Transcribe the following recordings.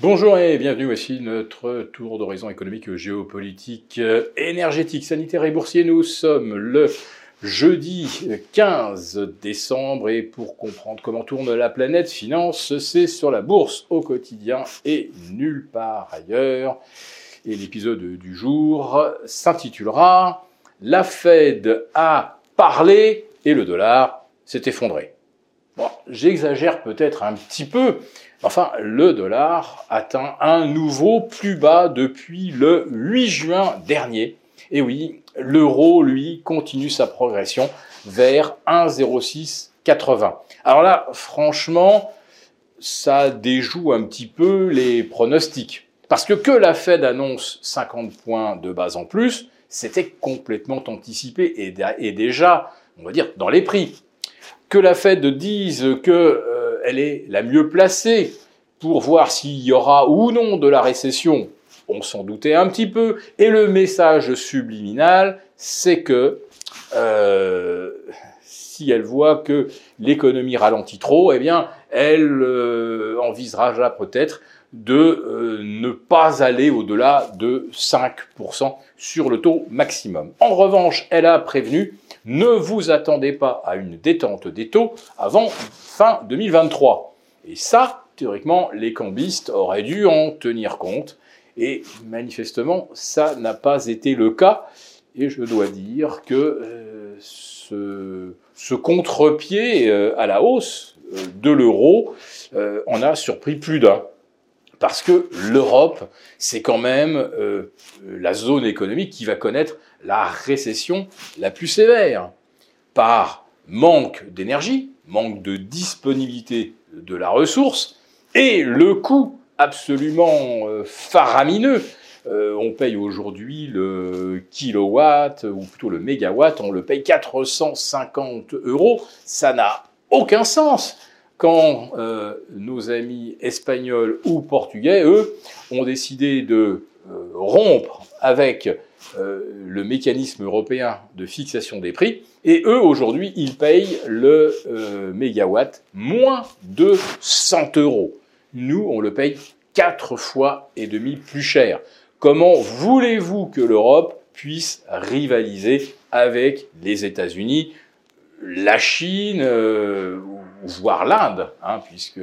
Bonjour et bienvenue, voici notre tour d'horizon économique, géopolitique, énergétique, sanitaire et boursier. Nous sommes le jeudi 15 décembre et pour comprendre comment tourne la planète finance, c'est sur la bourse au quotidien et nulle part ailleurs. Et l'épisode du jour s'intitulera La Fed a parlé et le dollar s'est effondré. Bon, j'exagère peut-être un petit peu, Enfin, le dollar atteint un nouveau plus bas depuis le 8 juin dernier. Et oui, l'euro, lui, continue sa progression vers 1,0680. Alors là, franchement, ça déjoue un petit peu les pronostics. Parce que que la Fed annonce 50 points de base en plus, c'était complètement anticipé et, déjà, on va dire, dans les prix. Que la Fed dise que euh, est la mieux placée pour voir s'il y aura ou non de la récession. On s'en doutait un petit peu. Et le message subliminal, c'est que euh, si elle voit que l'économie ralentit trop, eh bien, elle euh, envisagera peut-être de euh, ne pas aller au-delà de 5% sur le taux maximum. En revanche, elle a prévenu, ne vous attendez pas à une détente des taux avant fin 2023. Et ça, théoriquement, les cambistes auraient dû en tenir compte. Et manifestement, ça n'a pas été le cas. Et je dois dire que euh, ce, contre-pied euh, à la hausse de l'euro en a surpris plus d'un parce que l'Europe, c'est quand même euh, la zone économique qui va connaître la récession la plus sévère, par manque d'énergie, manque de disponibilité de la ressource, et le coût absolument euh, faramineux. Euh, on paye aujourd'hui le kilowatt, ou plutôt le mégawatt, on le paye 450 euros. Ça n'a aucun sens quand euh, nos amis espagnols ou portugais, eux, ont décidé de euh, rompre avec euh, le mécanisme européen de fixation des prix, et eux, aujourd'hui, ils payent le mégawatt moins de 100 euros. Nous, on le paye quatre fois et demi plus cher. Comment voulez-vous que l'Europe puisse rivaliser avec les États-Unis, la Chine voire l'Inde, hein, puisque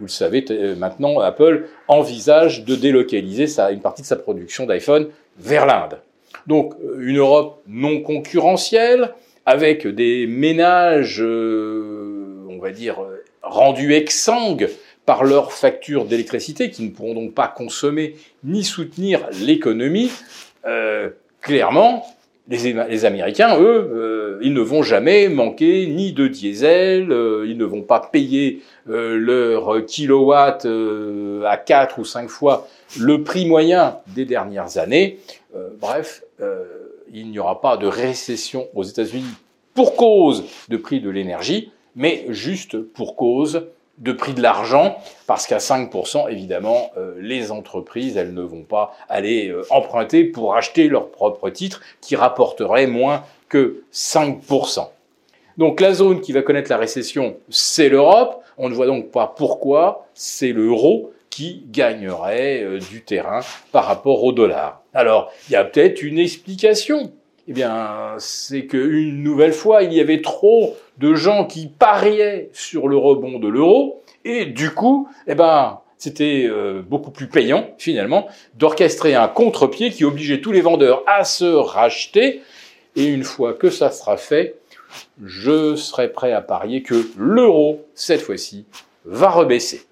vous le savez euh, maintenant, Apple envisage de délocaliser une partie de sa production d'iPhone vers l'Inde. Donc euh, une Europe non concurrentielle, avec des ménages, euh, on va dire, rendus exsangues par leurs factures d'électricité, qui ne pourront donc pas consommer ni soutenir l'économie, clairement, les, Américains, eux, euh, ils ne vont jamais manquer ni de diesel, euh, ils ne vont pas payer euh, leur kilowatt à 4 ou 5 fois le prix moyen des dernières années. bref, il n'y aura pas de récession aux États-Unis pour cause de prix de l'énergie, mais juste pour cause de prix de l'argent, parce qu'à 5%, évidemment, euh, les entreprises, elles ne vont pas aller euh, emprunter pour acheter leurs propres titres qui rapporteraient moins que 5%. Donc la zone qui va connaître la récession, c'est l'Europe. On ne voit donc pas pourquoi c'est l'euro qui gagnerait euh, du terrain par rapport au dollar. Alors, il y a peut-être une explication. Eh bien, c'est qu'une nouvelle fois, il y avait trop de gens qui pariaient sur le rebond de l'euro, et du coup, eh ben, c'était euh, beaucoup plus payant, finalement, d'orchestrer un contre-pied qui obligeait tous les vendeurs à se racheter, et une fois que ça sera fait, je serai prêt à parier que l'euro, cette fois-ci, va rebaisser.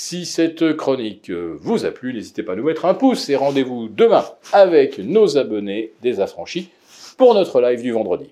Si cette chronique vous a plu, n'hésitez pas à nous mettre un pouce et rendez-vous demain avec nos abonnés des affranchis pour notre live du vendredi.